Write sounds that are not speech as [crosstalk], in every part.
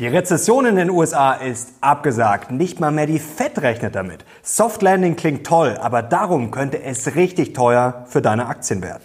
Die Rezession in den USA ist abgesagt. Nicht mal mehr die Fed rechnet damit. Soft Landing klingt toll, aber darum könnte es richtig teuer für deine Aktien werden.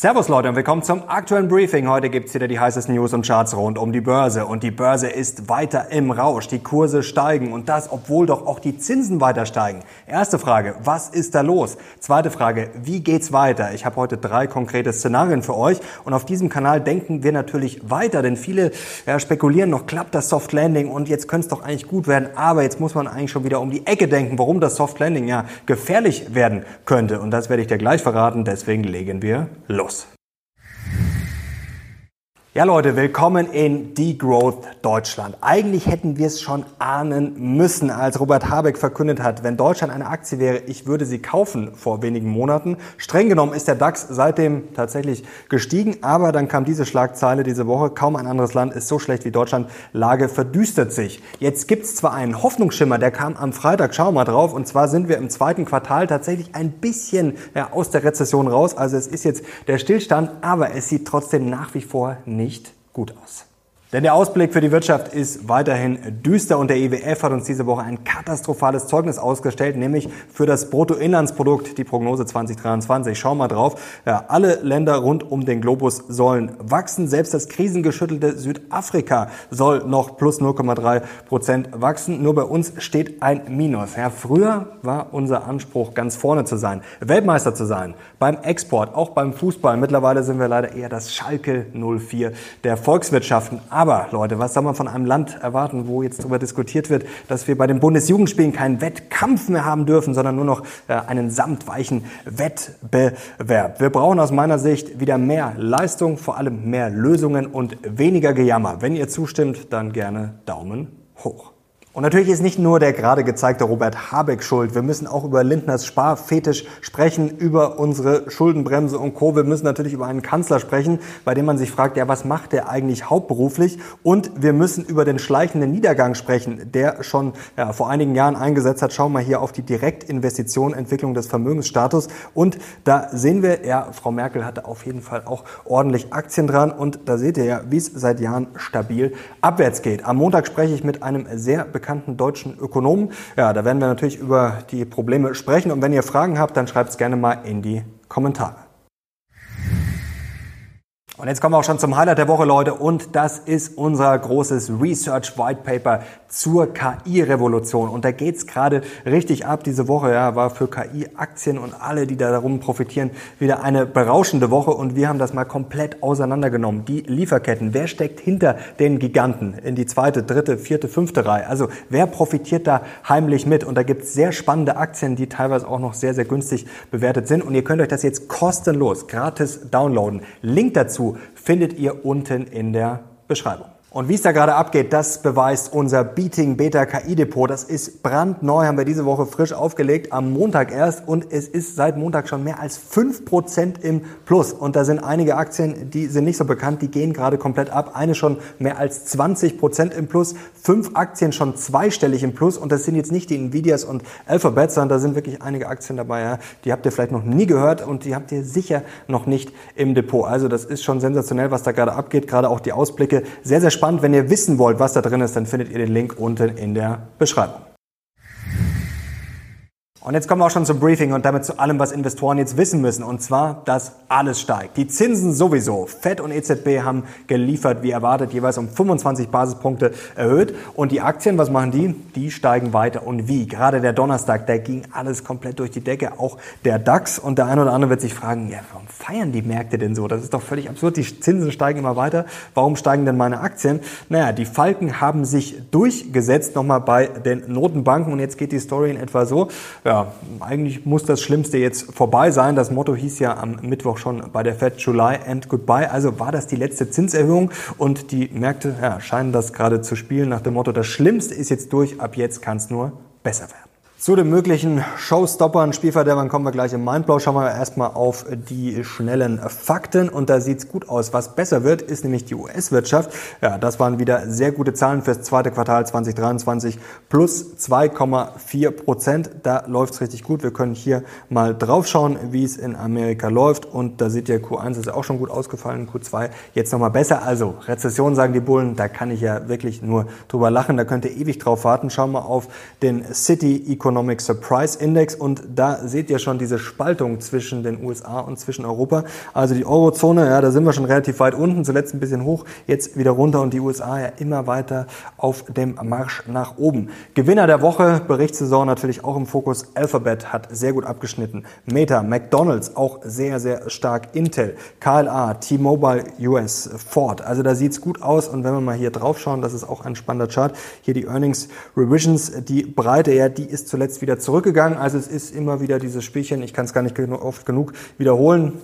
Servus Leute und willkommen zum aktuellen Briefing. Heute gibt's wieder die heißesten News und Charts rund um die Börse. Und die Börse ist weiter im Rausch. Die Kurse steigen und das, obwohl doch auch die Zinsen weiter steigen. Erste Frage, was ist da los? Zweite Frage, wie geht's weiter? Ich habe heute drei konkrete Szenarien für euch und auf diesem Kanal denken wir natürlich weiter, denn viele ja, spekulieren noch, klappt das Soft Landing und jetzt könnte es doch eigentlich gut werden, aber jetzt muss man eigentlich schon wieder um die Ecke denken, warum das Soft Landing ja gefährlich werden könnte. Und das werde ich dir gleich verraten, deswegen legen wir los. Adiós. Ja Leute, willkommen in Degrowth Deutschland. Eigentlich hätten wir es schon ahnen müssen, als Robert Habeck verkündet hat, wenn Deutschland eine Aktie wäre, ich würde sie kaufen vor wenigen Monaten. Streng genommen ist der DAX seitdem tatsächlich gestiegen, aber dann kam diese Schlagzeile diese Woche, kaum ein anderes Land ist so schlecht wie Deutschland, Lage verdüstert sich. Jetzt gibt es zwar einen Hoffnungsschimmer, der kam am Freitag, schau mal drauf, und zwar sind wir im zweiten Quartal tatsächlich ein bisschen ja, aus der Rezession raus, also es ist jetzt der Stillstand, aber es sieht trotzdem nach wie vor nicht nicht gut aus. Denn der Ausblick für die Wirtschaft ist weiterhin düster und der IWF hat uns diese Woche ein katastrophales Zeugnis ausgestellt, nämlich für das Bruttoinlandsprodukt, die Prognose 2023. Schau mal drauf. Ja, alle Länder rund um den Globus sollen wachsen. Selbst das krisengeschüttelte Südafrika soll noch plus 0,3 Prozent wachsen. Nur bei uns steht ein Minus. Ja, früher war unser Anspruch, ganz vorne zu sein, Weltmeister zu sein, beim Export, auch beim Fußball. Mittlerweile sind wir leider eher das Schalke 04 der Volkswirtschaften. Aber Leute, was soll man von einem Land erwarten, wo jetzt darüber diskutiert wird, dass wir bei den Bundesjugendspielen keinen Wettkampf mehr haben dürfen, sondern nur noch äh, einen samtweichen Wettbewerb. Wir brauchen aus meiner Sicht wieder mehr Leistung, vor allem mehr Lösungen und weniger Gejammer. Wenn ihr zustimmt, dann gerne Daumen hoch. Und natürlich ist nicht nur der gerade gezeigte Robert Habeck schuld. Wir müssen auch über Lindners Sparfetisch sprechen, über unsere Schuldenbremse und Co. Wir müssen natürlich über einen Kanzler sprechen, bei dem man sich fragt, ja, was macht der eigentlich hauptberuflich? Und wir müssen über den schleichenden Niedergang sprechen, der schon ja, vor einigen Jahren eingesetzt hat. Schauen wir hier auf die Direktinvestition, Entwicklung des Vermögensstatus. Und da sehen wir, ja, Frau Merkel hatte auf jeden Fall auch ordentlich Aktien dran. Und da seht ihr ja, wie es seit Jahren stabil abwärts geht. Am Montag spreche ich mit einem sehr bekannten bekannten deutschen Ökonomen. Ja, da werden wir natürlich über die Probleme sprechen. Und wenn ihr Fragen habt, dann schreibt es gerne mal in die Kommentare. Und jetzt kommen wir auch schon zum Highlight der Woche, Leute. Und das ist unser großes Research White Paper zur KI-Revolution. Und da geht's gerade richtig ab. Diese Woche ja, war für KI-Aktien und alle, die da darum profitieren, wieder eine berauschende Woche. Und wir haben das mal komplett auseinandergenommen. Die Lieferketten. Wer steckt hinter den Giganten in die zweite, dritte, vierte, fünfte Reihe? Also wer profitiert da heimlich mit? Und da gibt's sehr spannende Aktien, die teilweise auch noch sehr, sehr günstig bewertet sind. Und ihr könnt euch das jetzt kostenlos, gratis downloaden. Link dazu findet ihr unten in der Beschreibung. Und wie es da gerade abgeht, das beweist unser Beating Beta KI Depot. Das ist brandneu, haben wir diese Woche frisch aufgelegt, am Montag erst. Und es ist seit Montag schon mehr als 5% im Plus. Und da sind einige Aktien, die sind nicht so bekannt, die gehen gerade komplett ab. Eine schon mehr als 20% im Plus. Fünf Aktien schon zweistellig im Plus. Und das sind jetzt nicht die Nvidias und Alphabet, sondern da sind wirklich einige Aktien dabei. Ja. Die habt ihr vielleicht noch nie gehört und die habt ihr sicher noch nicht im Depot. Also das ist schon sensationell, was da gerade abgeht. Gerade auch die Ausblicke. Sehr, sehr spannend. Wenn ihr wissen wollt, was da drin ist, dann findet ihr den Link unten in der Beschreibung. Und jetzt kommen wir auch schon zum Briefing und damit zu allem, was Investoren jetzt wissen müssen. Und zwar, dass alles steigt. Die Zinsen sowieso. FED und EZB haben geliefert, wie erwartet, jeweils um 25 Basispunkte erhöht. Und die Aktien, was machen die? Die steigen weiter. Und wie? Gerade der Donnerstag, da ging alles komplett durch die Decke. Auch der DAX. Und der eine oder andere wird sich fragen, ja, warum feiern die Märkte denn so? Das ist doch völlig absurd. Die Zinsen steigen immer weiter. Warum steigen denn meine Aktien? Naja, die Falken haben sich durchgesetzt nochmal bei den Notenbanken. Und jetzt geht die Story in etwa so. Ja, eigentlich muss das Schlimmste jetzt vorbei sein. Das Motto hieß ja am Mittwoch schon bei der Fed July and Goodbye. Also war das die letzte Zinserhöhung und die Märkte ja, scheinen das gerade zu spielen nach dem Motto, das Schlimmste ist jetzt durch, ab jetzt kann es nur besser werden. Zu den möglichen Showstoppern, Spielverderbern kommen wir gleich im Mindblow. Schauen wir erstmal auf die schnellen Fakten. Und da sieht's gut aus. Was besser wird, ist nämlich die US-Wirtschaft. Ja, das waren wieder sehr gute Zahlen fürs zweite Quartal 2023. Plus 2,4 Prozent. Da läuft's richtig gut. Wir können hier mal draufschauen, wie es in Amerika läuft. Und da seht ihr, Q1 ist auch schon gut ausgefallen. Q2 jetzt nochmal besser. Also Rezession, sagen die Bullen. Da kann ich ja wirklich nur drüber lachen. Da könnt ihr ewig drauf warten. Schauen wir auf den City Economic Economic Surprise Index und da seht ihr schon diese Spaltung zwischen den USA und zwischen Europa. Also die Eurozone, ja, da sind wir schon relativ weit unten, zuletzt ein bisschen hoch, jetzt wieder runter und die USA ja immer weiter auf dem Marsch nach oben. Gewinner der Woche, Berichtssaison natürlich auch im Fokus. Alphabet hat sehr gut abgeschnitten. Meta, McDonald's auch sehr, sehr stark. Intel, KLA, T-Mobile US, Ford. Also da sieht's gut aus und wenn wir mal hier drauf schauen, das ist auch ein spannender Chart. Hier die Earnings Revisions, die Breite, ja, die ist zuletzt wieder zurückgegangen. Also es ist immer wieder dieses Spielchen, ich kann es gar nicht oft genug wiederholen.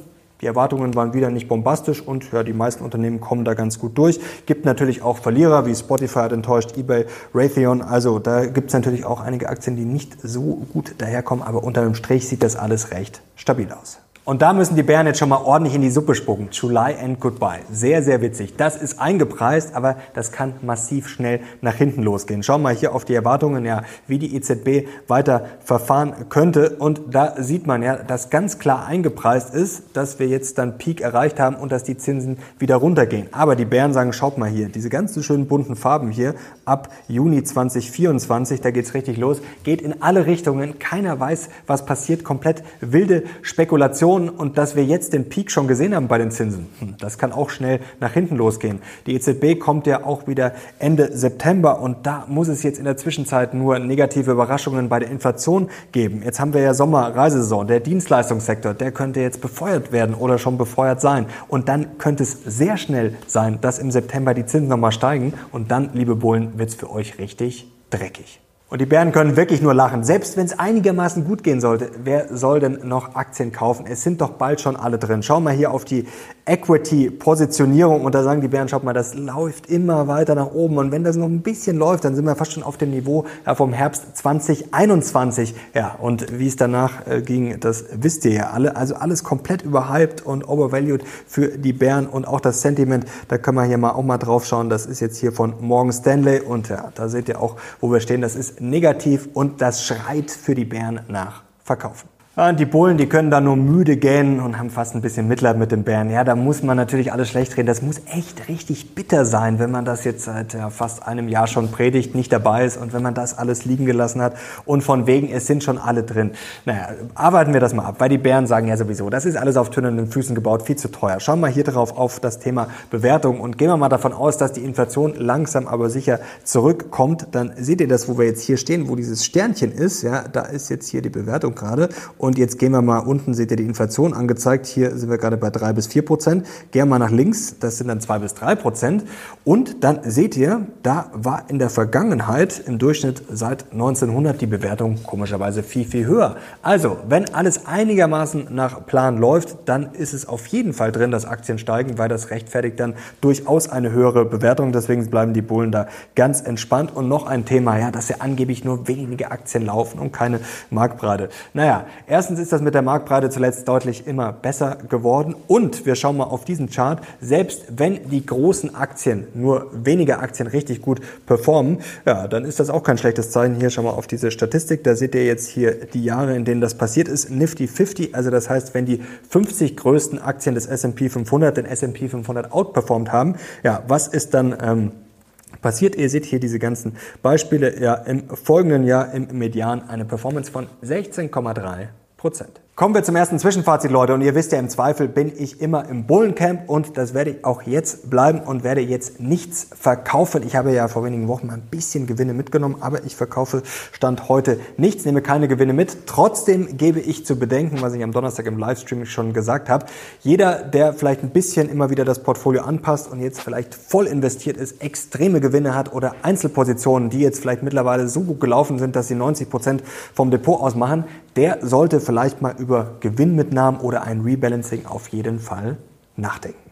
Die Erwartungen waren wieder nicht bombastisch und ja, die meisten Unternehmen kommen da ganz gut durch. Gibt natürlich auch Verlierer, wie Spotify hat enttäuscht, eBay, Raytheon. Also da gibt es natürlich auch einige Aktien, die nicht so gut daherkommen, aber unter dem Strich sieht das alles recht stabil aus. Und da müssen die Bären jetzt schon mal ordentlich in die Suppe spucken. July and Goodbye. Sehr, sehr witzig. Das ist eingepreist, aber das kann massiv schnell nach hinten losgehen. Schauen wir mal hier auf die Erwartungen, ja, wie die EZB weiter verfahren könnte. Und da sieht man ja, dass ganz klar eingepreist ist, dass wir jetzt dann Peak erreicht haben und dass die Zinsen wieder runtergehen. Aber die Bären sagen, schaut mal hier, diese ganzen schönen bunten Farben hier ab Juni 2024, da geht's richtig los, geht in alle Richtungen. Keiner weiß, was passiert. Komplett wilde Spekulation Inflation und dass wir jetzt den Peak schon gesehen haben bei den Zinsen, hm, das kann auch schnell nach hinten losgehen. Die EZB kommt ja auch wieder Ende September und da muss es jetzt in der Zwischenzeit nur negative Überraschungen bei der Inflation geben. Jetzt haben wir ja Sommer-Reisesaison. Der Dienstleistungssektor, der könnte jetzt befeuert werden oder schon befeuert sein. Und dann könnte es sehr schnell sein, dass im September die Zinsen nochmal steigen und dann, liebe Bullen, wird es für euch richtig dreckig. Und die Bären können wirklich nur lachen. Selbst wenn es einigermaßen gut gehen sollte, wer soll denn noch Aktien kaufen? Es sind doch bald schon alle drin. Schau mal hier auf die Equity-Positionierung und da sagen die Bären, schaut mal, das läuft immer weiter nach oben. Und wenn das noch ein bisschen läuft, dann sind wir fast schon auf dem Niveau vom Herbst 2021. Ja, und wie es danach äh, ging, das wisst ihr ja alle. Also alles komplett überhyped und overvalued für die Bären und auch das Sentiment. Da können wir hier mal auch mal drauf schauen. Das ist jetzt hier von Morgan Stanley und ja, da seht ihr auch, wo wir stehen. Das ist negativ und das schreit für die Bären nach Verkaufen. Die Bullen, die können da nur müde gähnen und haben fast ein bisschen Mitleid mit den Bären. Ja, da muss man natürlich alles schlecht reden. Das muss echt richtig bitter sein, wenn man das jetzt seit fast einem Jahr schon predigt, nicht dabei ist und wenn man das alles liegen gelassen hat und von wegen, es sind schon alle drin. Naja, arbeiten wir das mal ab, weil die Bären sagen ja sowieso, das ist alles auf tönernen Füßen gebaut, viel zu teuer. Schauen wir hier drauf auf das Thema Bewertung und gehen wir mal davon aus, dass die Inflation langsam aber sicher zurückkommt. Dann seht ihr das, wo wir jetzt hier stehen, wo dieses Sternchen ist. Ja, da ist jetzt hier die Bewertung gerade jetzt gehen wir mal unten, seht ihr die Inflation angezeigt. Hier sind wir gerade bei drei bis vier Prozent. Gehen wir mal nach links, das sind dann zwei bis drei Prozent. Und dann seht ihr, da war in der Vergangenheit im Durchschnitt seit 1900 die Bewertung komischerweise viel, viel höher. Also, wenn alles einigermaßen nach Plan läuft, dann ist es auf jeden Fall drin, dass Aktien steigen, weil das rechtfertigt dann durchaus eine höhere Bewertung. Deswegen bleiben die Bullen da ganz entspannt. Und noch ein Thema, ja, dass ja angeblich nur wenige Aktien laufen und keine Marktbreite. Naja, erstens ist das mit der Marktbreite zuletzt deutlich immer besser geworden. Und wir schauen mal auf diesen Chart. Selbst wenn die großen Aktien, nur wenige Aktien richtig gut performen, ja, dann ist das auch kein schlechtes Zeichen. Hier schauen wir auf diese Statistik. Da seht ihr jetzt hier die Jahre, in denen das passiert ist. Nifty 50, also das heißt, wenn die 50 größten Aktien des S&P 500 den S&P 500 outperformed haben, ja, was ist dann ähm, passiert. Ihr seht hier diese ganzen Beispiele. Ja, im folgenden Jahr im Median eine Performance von 16,3 Prozent. Kommen wir zum ersten Zwischenfazit, Leute. Und ihr wisst ja, im Zweifel bin ich immer im Bullencamp und das werde ich auch jetzt bleiben und werde jetzt nichts verkaufen. Ich habe ja vor wenigen Wochen mal ein bisschen Gewinne mitgenommen, aber ich verkaufe Stand heute nichts, nehme keine Gewinne mit. Trotzdem gebe ich zu bedenken, was ich am Donnerstag im Livestream schon gesagt habe. Jeder, der vielleicht ein bisschen immer wieder das Portfolio anpasst und jetzt vielleicht voll investiert ist, extreme Gewinne hat oder Einzelpositionen, die jetzt vielleicht mittlerweile so gut gelaufen sind, dass sie 90 Prozent vom Depot ausmachen, der sollte vielleicht mal über Gewinnmitnahmen oder ein Rebalancing auf jeden Fall nachdenken.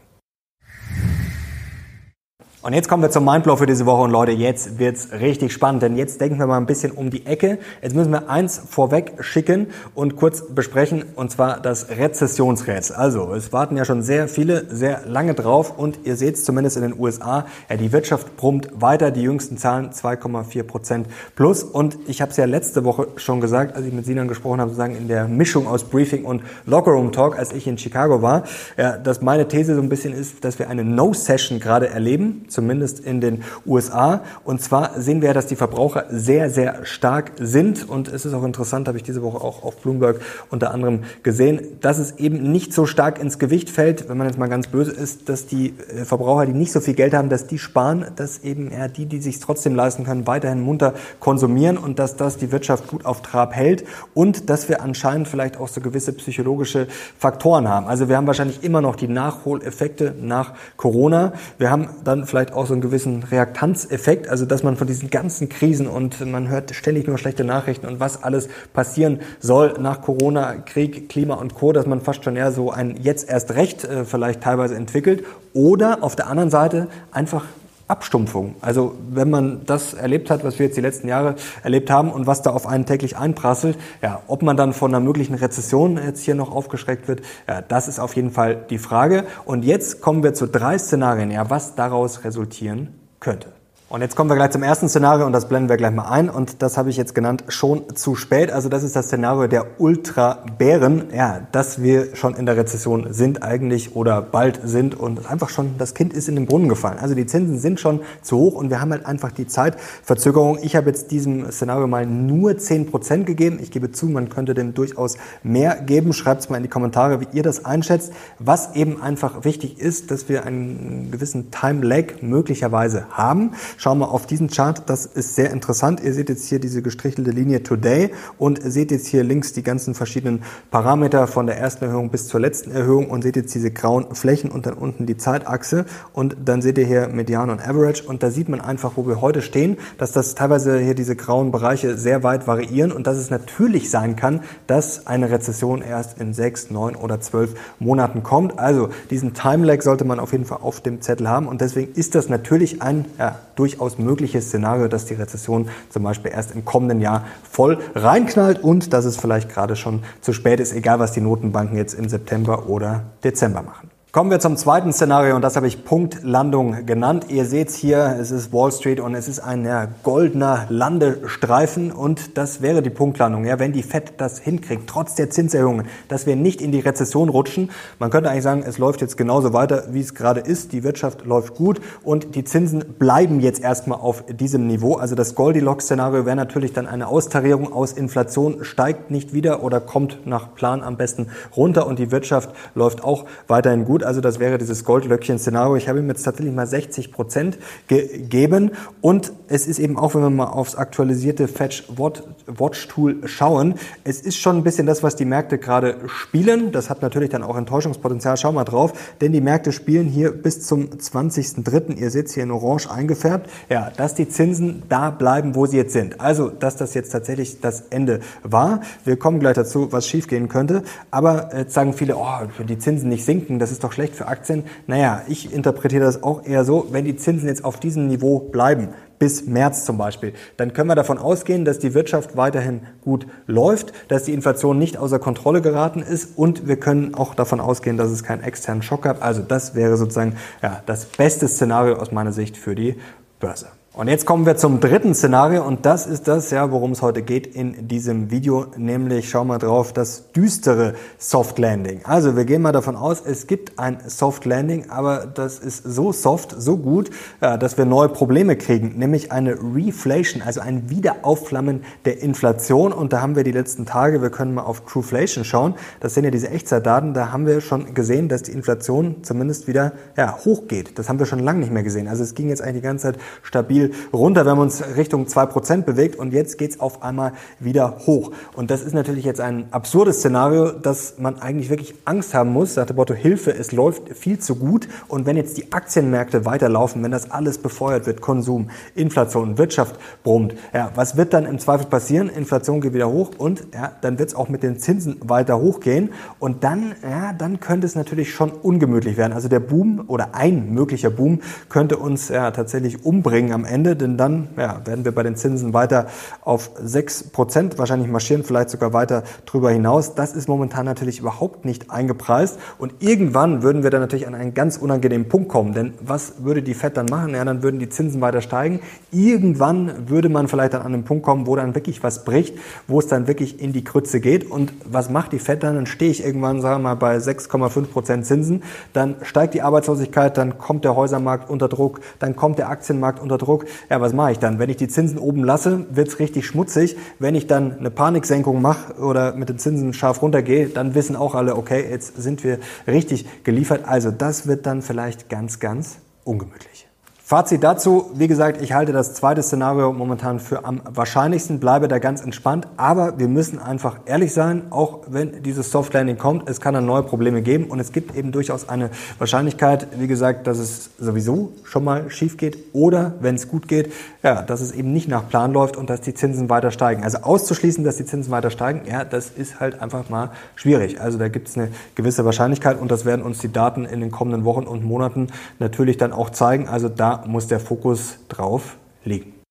Und jetzt kommen wir zum Mindblow für diese Woche. Und Leute, jetzt wird's richtig spannend, denn jetzt denken wir mal ein bisschen um die Ecke. Jetzt müssen wir eins vorweg schicken und kurz besprechen, und zwar das Rezessionsrätsel. Also, es warten ja schon sehr viele, sehr lange drauf. Und ihr seht es zumindest in den USA, ja, die Wirtschaft brummt weiter, die jüngsten Zahlen 2,4 Prozent plus. Und ich habe es ja letzte Woche schon gesagt, als ich mit Sinan gesprochen habe, sozusagen in der Mischung aus Briefing und Lockerroom Talk, als ich in Chicago war, ja, dass meine These so ein bisschen ist, dass wir eine No-Session gerade erleben, zumindest in den USA. Und zwar sehen wir, dass die Verbraucher sehr, sehr stark sind. Und es ist auch interessant, habe ich diese Woche auch auf Bloomberg unter anderem gesehen, dass es eben nicht so stark ins Gewicht fällt, wenn man jetzt mal ganz böse ist, dass die äh, Verbraucher, die nicht so viel Geld haben, dass die sparen, dass eben eher die, die sich trotzdem leisten können, weiterhin munter konsumieren und dass das die Wirtschaft gut auf Trab hält und dass wir anscheinend vielleicht auch so gewisse psychologische Faktoren haben. Also wir haben wahrscheinlich immer noch die Nachholeffekte nach Corona. Wir haben dann vielleicht vielleicht auch so einen gewissen Reaktanzeffekt, also dass man von diesen ganzen Krisen und man hört ständig nur schlechte Nachrichten und was alles passieren soll nach Corona, Krieg, Klima und Co., dass man fast schon eher so ein jetzt erst recht äh, vielleicht teilweise entwickelt oder auf der anderen Seite einfach Abstumpfung. Also wenn man das erlebt hat, was wir jetzt die letzten Jahre erlebt haben und was da auf einen täglich einprasselt, ja, ob man dann von einer möglichen Rezession jetzt hier noch aufgeschreckt wird, ja, das ist auf jeden Fall die Frage. Und jetzt kommen wir zu drei Szenarien, ja, was daraus resultieren könnte. Und jetzt kommen wir gleich zum ersten Szenario und das blenden wir gleich mal ein. Und das habe ich jetzt genannt, schon zu spät. Also das ist das Szenario der Ultra-Bären. Ja, dass wir schon in der Rezession sind eigentlich oder bald sind und einfach schon, das Kind ist in den Brunnen gefallen. Also die Zinsen sind schon zu hoch und wir haben halt einfach die Zeitverzögerung. Ich habe jetzt diesem Szenario mal nur 10 Prozent gegeben. Ich gebe zu, man könnte dem durchaus mehr geben. Schreibt es mal in die Kommentare, wie ihr das einschätzt. Was eben einfach wichtig ist, dass wir einen gewissen Time-Lag möglicherweise haben. Schauen wir auf diesen Chart, das ist sehr interessant. Ihr seht jetzt hier diese gestrichelte Linie Today und seht jetzt hier links die ganzen verschiedenen Parameter von der ersten Erhöhung bis zur letzten Erhöhung und seht jetzt diese grauen Flächen und dann unten die Zeitachse und dann seht ihr hier Median und Average und da sieht man einfach, wo wir heute stehen, dass das teilweise hier diese grauen Bereiche sehr weit variieren und dass es natürlich sein kann, dass eine Rezession erst in sechs, neun oder zwölf Monaten kommt. Also diesen Time Lag sollte man auf jeden Fall auf dem Zettel haben und deswegen ist das natürlich ein ja, durch durchaus mögliches Szenario, dass die Rezession zum Beispiel erst im kommenden Jahr voll reinknallt und dass es vielleicht gerade schon zu spät ist, egal was die Notenbanken jetzt im September oder Dezember machen. Kommen wir zum zweiten Szenario und das habe ich Punktlandung genannt. Ihr seht hier, es ist Wall Street und es ist ein goldener Landestreifen und das wäre die Punktlandung. Ja, wenn die Fed das hinkriegt, trotz der Zinserhöhungen, dass wir nicht in die Rezession rutschen. Man könnte eigentlich sagen, es läuft jetzt genauso weiter, wie es gerade ist. Die Wirtschaft läuft gut und die Zinsen bleiben jetzt erstmal auf diesem Niveau. Also das Goldilocks-Szenario wäre natürlich dann eine Austarierung aus Inflation, steigt nicht wieder oder kommt nach Plan am besten runter und die Wirtschaft läuft auch weiterhin gut. Also das wäre dieses Goldlöckchen-Szenario. Ich habe ihm jetzt tatsächlich mal 60 Prozent gegeben. Und es ist eben auch, wenn wir mal aufs aktualisierte Fetch Watch Tool schauen, es ist schon ein bisschen das, was die Märkte gerade spielen. Das hat natürlich dann auch Enttäuschungspotenzial. Schau mal drauf. Denn die Märkte spielen hier bis zum 20.03. Ihr seht es hier in Orange eingefärbt. Ja, dass die Zinsen da bleiben, wo sie jetzt sind. Also, dass das jetzt tatsächlich das Ende war. Wir kommen gleich dazu, was schiefgehen könnte. Aber jetzt sagen viele, oh, die Zinsen nicht sinken, das ist doch schlecht für Aktien. Naja, ich interpretiere das auch eher so, wenn die Zinsen jetzt auf diesem Niveau bleiben, bis März zum Beispiel, dann können wir davon ausgehen, dass die Wirtschaft weiterhin gut läuft, dass die Inflation nicht außer Kontrolle geraten ist und wir können auch davon ausgehen, dass es keinen externen Schock gab. Also das wäre sozusagen ja, das beste Szenario aus meiner Sicht für die Börse. Und jetzt kommen wir zum dritten Szenario und das ist das, ja, worum es heute geht in diesem Video, nämlich schau mal drauf, das düstere Soft Landing. Also wir gehen mal davon aus, es gibt ein Soft Landing, aber das ist so soft, so gut, ja, dass wir neue Probleme kriegen, nämlich eine Reflation, also ein Wiederaufflammen der Inflation. Und da haben wir die letzten Tage, wir können mal auf Trueflation schauen, das sind ja diese Echtzeitdaten, da haben wir schon gesehen, dass die Inflation zumindest wieder ja, hochgeht. Das haben wir schon lange nicht mehr gesehen. Also es ging jetzt eigentlich die ganze Zeit stabil stabil runter. Wir haben uns Richtung 2% bewegt und jetzt geht's auf einmal wieder hoch. Und das ist natürlich jetzt ein absurdes Szenario, dass man eigentlich wirklich Angst haben muss, sagt der Motto Hilfe, es läuft viel zu gut. Und wenn jetzt die Aktienmärkte weiterlaufen, wenn das alles befeuert wird, Konsum, Inflation, Wirtschaft brummt, ja, was wird dann im Zweifel passieren? Inflation geht wieder hoch und ja, dann wird's auch mit den Zinsen weiter hochgehen. Und dann, ja, dann könnte es natürlich schon ungemütlich werden. Also der Boom oder ein möglicher Boom könnte uns ja tatsächlich umbringen am Ende, denn dann ja, werden wir bei den Zinsen weiter auf 6% wahrscheinlich marschieren, vielleicht sogar weiter drüber hinaus. Das ist momentan natürlich überhaupt nicht eingepreist und irgendwann würden wir dann natürlich an einen ganz unangenehmen Punkt kommen, denn was würde die Fed dann machen? Ja, dann würden die Zinsen weiter steigen. Irgendwann würde man vielleicht dann an einen Punkt kommen, wo dann wirklich was bricht, wo es dann wirklich in die Krütze geht und was macht die Fed dann? Dann stehe ich irgendwann, sagen wir mal, bei 6,5% Zinsen, dann steigt die Arbeitslosigkeit, dann kommt der Häusermarkt unter Druck, dann kommt der Aktienmarkt unter Druck. Ja, was mache ich dann? Wenn ich die Zinsen oben lasse, wird's richtig schmutzig. Wenn ich dann eine Paniksenkung mache oder mit den Zinsen scharf runtergehe, dann wissen auch alle, okay, jetzt sind wir richtig geliefert. Also das wird dann vielleicht ganz, ganz ungemütlich. Fazit dazu, wie gesagt, ich halte das zweite Szenario momentan für am wahrscheinlichsten, bleibe da ganz entspannt, aber wir müssen einfach ehrlich sein, auch wenn dieses Soft Landing kommt, es kann dann neue Probleme geben und es gibt eben durchaus eine Wahrscheinlichkeit, wie gesagt, dass es sowieso schon mal schief geht oder, wenn es gut geht, ja, dass es eben nicht nach Plan läuft und dass die Zinsen weiter steigen. Also auszuschließen, dass die Zinsen weiter steigen, ja, das ist halt einfach mal schwierig. Also da gibt es eine gewisse Wahrscheinlichkeit und das werden uns die Daten in den kommenden Wochen und Monaten natürlich dann auch zeigen. Also da muss der Fokus drauf liegen.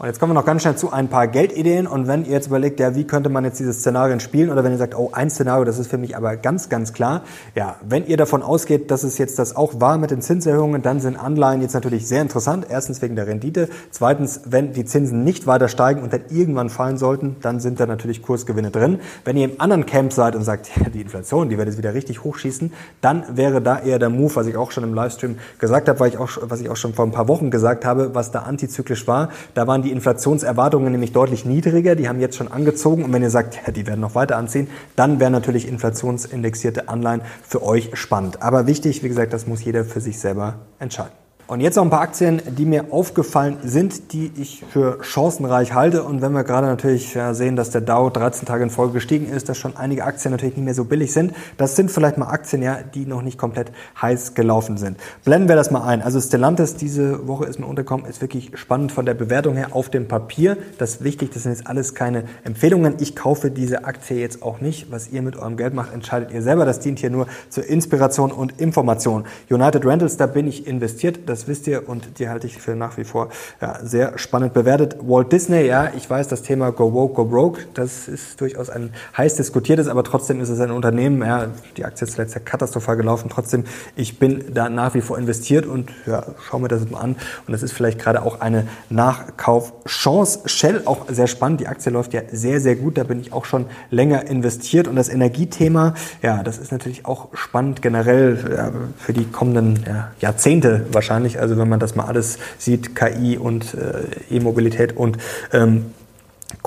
Und jetzt kommen wir noch ganz schnell zu ein paar Geldideen. Und wenn ihr jetzt überlegt, ja, wie könnte man jetzt diese Szenarien spielen? Oder wenn ihr sagt, oh, ein Szenario, das ist für mich aber ganz, ganz klar. Ja, wenn ihr davon ausgeht, dass es jetzt das auch war mit den Zinserhöhungen, dann sind Anleihen jetzt natürlich sehr interessant. Erstens wegen der Rendite. Zweitens, wenn die Zinsen nicht weiter steigen und dann irgendwann fallen sollten, dann sind da natürlich Kursgewinne drin. Wenn ihr im anderen Camp seid und sagt, [laughs] ja, die Inflation, die wird jetzt wieder richtig hochschießen, dann wäre da eher der Move, was ich auch schon im Livestream gesagt habe, weil ich auch, was ich auch schon vor ein paar Wochen gesagt habe, was da antizyklisch war. Da waren die die Inflationserwartungen nämlich deutlich niedriger, die haben jetzt schon angezogen und wenn ihr sagt, ja, die werden noch weiter anziehen, dann wären natürlich inflationsindexierte Anleihen für euch spannend. Aber wichtig, wie gesagt, das muss jeder für sich selber entscheiden. Und jetzt noch ein paar Aktien, die mir aufgefallen sind, die ich für chancenreich halte. Und wenn wir gerade natürlich sehen, dass der Dow 13 Tage in Folge gestiegen ist, dass schon einige Aktien natürlich nicht mehr so billig sind, das sind vielleicht mal Aktien, ja, die noch nicht komplett heiß gelaufen sind. Blenden wir das mal ein. Also Stellantis diese Woche ist mir untergekommen, ist wirklich spannend von der Bewertung her auf dem Papier. Das ist wichtig, das sind jetzt alles keine Empfehlungen. Ich kaufe diese Aktie jetzt auch nicht. Was ihr mit eurem Geld macht, entscheidet ihr selber. Das dient hier nur zur Inspiration und Information. United Rentals, da bin ich investiert. Das das wisst ihr und die halte ich für nach wie vor ja, sehr spannend bewertet. Walt Disney, ja, ich weiß, das Thema Go Woke, Go Broke, das ist durchaus ein heiß diskutiertes, aber trotzdem ist es ein Unternehmen, ja, die Aktie ist letztes Jahr katastrophal gelaufen, trotzdem, ich bin da nach wie vor investiert und ja, schau mir das mal an und das ist vielleicht gerade auch eine Nachkaufchance. Shell auch sehr spannend, die Aktie läuft ja sehr, sehr gut, da bin ich auch schon länger investiert und das Energiethema, ja, das ist natürlich auch spannend generell ja, für die kommenden ja, Jahrzehnte wahrscheinlich wahrscheinlich. Also wenn man das mal alles sieht, KI und äh, E-Mobilität und ähm,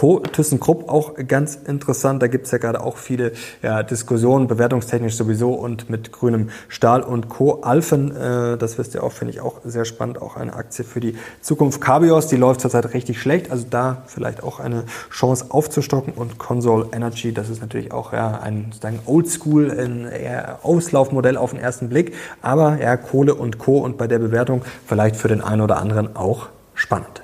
Co. ThyssenKrupp auch ganz interessant. Da gibt es ja gerade auch viele ja, Diskussionen, bewertungstechnisch sowieso und mit grünem Stahl und Co. Alphen, äh, das wisst ihr auch, finde ich auch sehr spannend. Auch eine Aktie für die Zukunft. Cabios, die läuft zurzeit richtig schlecht. Also da vielleicht auch eine Chance aufzustocken. Und Console Energy, das ist natürlich auch ja, ein sozusagen Oldschool, Auslaufmodell auf den ersten Blick. Aber ja, Kohle und Co. und bei der Bewertung vielleicht für den einen oder anderen auch spannend.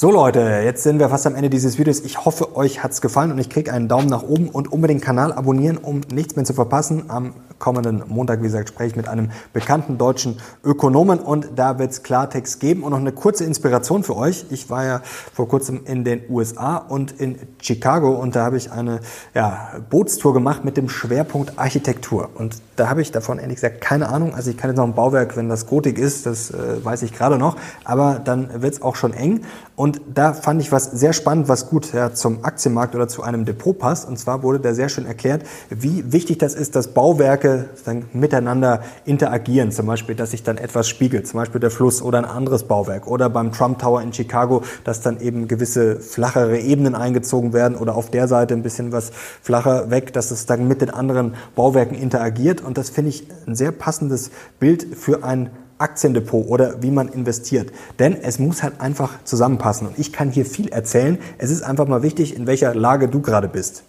So Leute, jetzt sind wir fast am Ende dieses Videos. Ich hoffe, euch hat's gefallen und ich kriege einen Daumen nach oben und unbedingt Kanal abonnieren, um nichts mehr zu verpassen. Am kommenden Montag, wie gesagt, spreche ich mit einem bekannten deutschen Ökonomen und da wird's Klartext geben und noch eine kurze Inspiration für euch. Ich war ja vor kurzem in den USA und in Chicago und da habe ich eine ja, Bootstour gemacht mit dem Schwerpunkt Architektur und da habe ich davon ehrlich gesagt keine Ahnung. Also ich kann jetzt noch ein Bauwerk, wenn das Gotik ist, das äh, weiß ich gerade noch, aber dann wird's auch schon eng und da fand ich was sehr spannend, was gut ja, zum Aktienmarkt oder zu einem Depot passt und zwar wurde da sehr schön erklärt, wie wichtig das ist, dass Bauwerke Dann miteinander interagieren. Zum Beispiel, dass sich dann etwas spiegelt, zum Beispiel der Fluss oder ein anderes Bauwerk. Oder beim Trump Tower in Chicago, dass dann eben gewisse flachere Ebenen eingezogen werden oder auf der Seite ein bisschen was flacher weg, dass es dann mit den anderen Bauwerken interagiert. Und das finde ich ein sehr passendes Bild für ein Aktiendepot oder wie man investiert. Denn es muss halt einfach zusammenpassen. Und ich kann hier viel erzählen. Es ist einfach mal wichtig, in welcher Lage du gerade bist.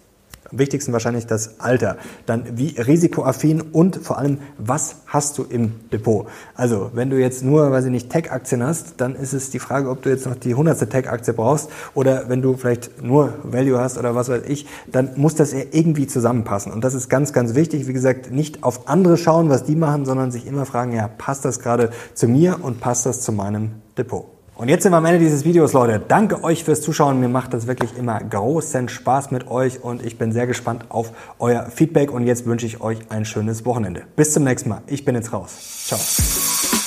Am wichtigsten wahrscheinlich das Alter. Dann wie risikoaffin und vor allem, was hast du im Depot? Also, wenn du jetzt nur, weiß ich nicht, Tech-Aktien hast, dann ist es die Frage, ob du jetzt noch die hundertste Tech-Aktie brauchst oder wenn du vielleicht nur Value hast oder was weiß ich, dann muss das ja irgendwie zusammenpassen. Und das ist ganz, ganz wichtig. Wie gesagt, nicht auf andere schauen, was die machen, sondern sich immer fragen, ja, passt das gerade zu mir und passt das zu meinem Depot? Und jetzt sind wir am Ende dieses Videos, Leute. Danke euch fürs Zuschauen. Mir macht das wirklich immer großen Spaß mit euch und ich bin sehr gespannt auf euer Feedback. Und jetzt wünsche ich euch ein schönes Wochenende. Bis zum nächsten Mal. Ich bin jetzt raus. Ciao.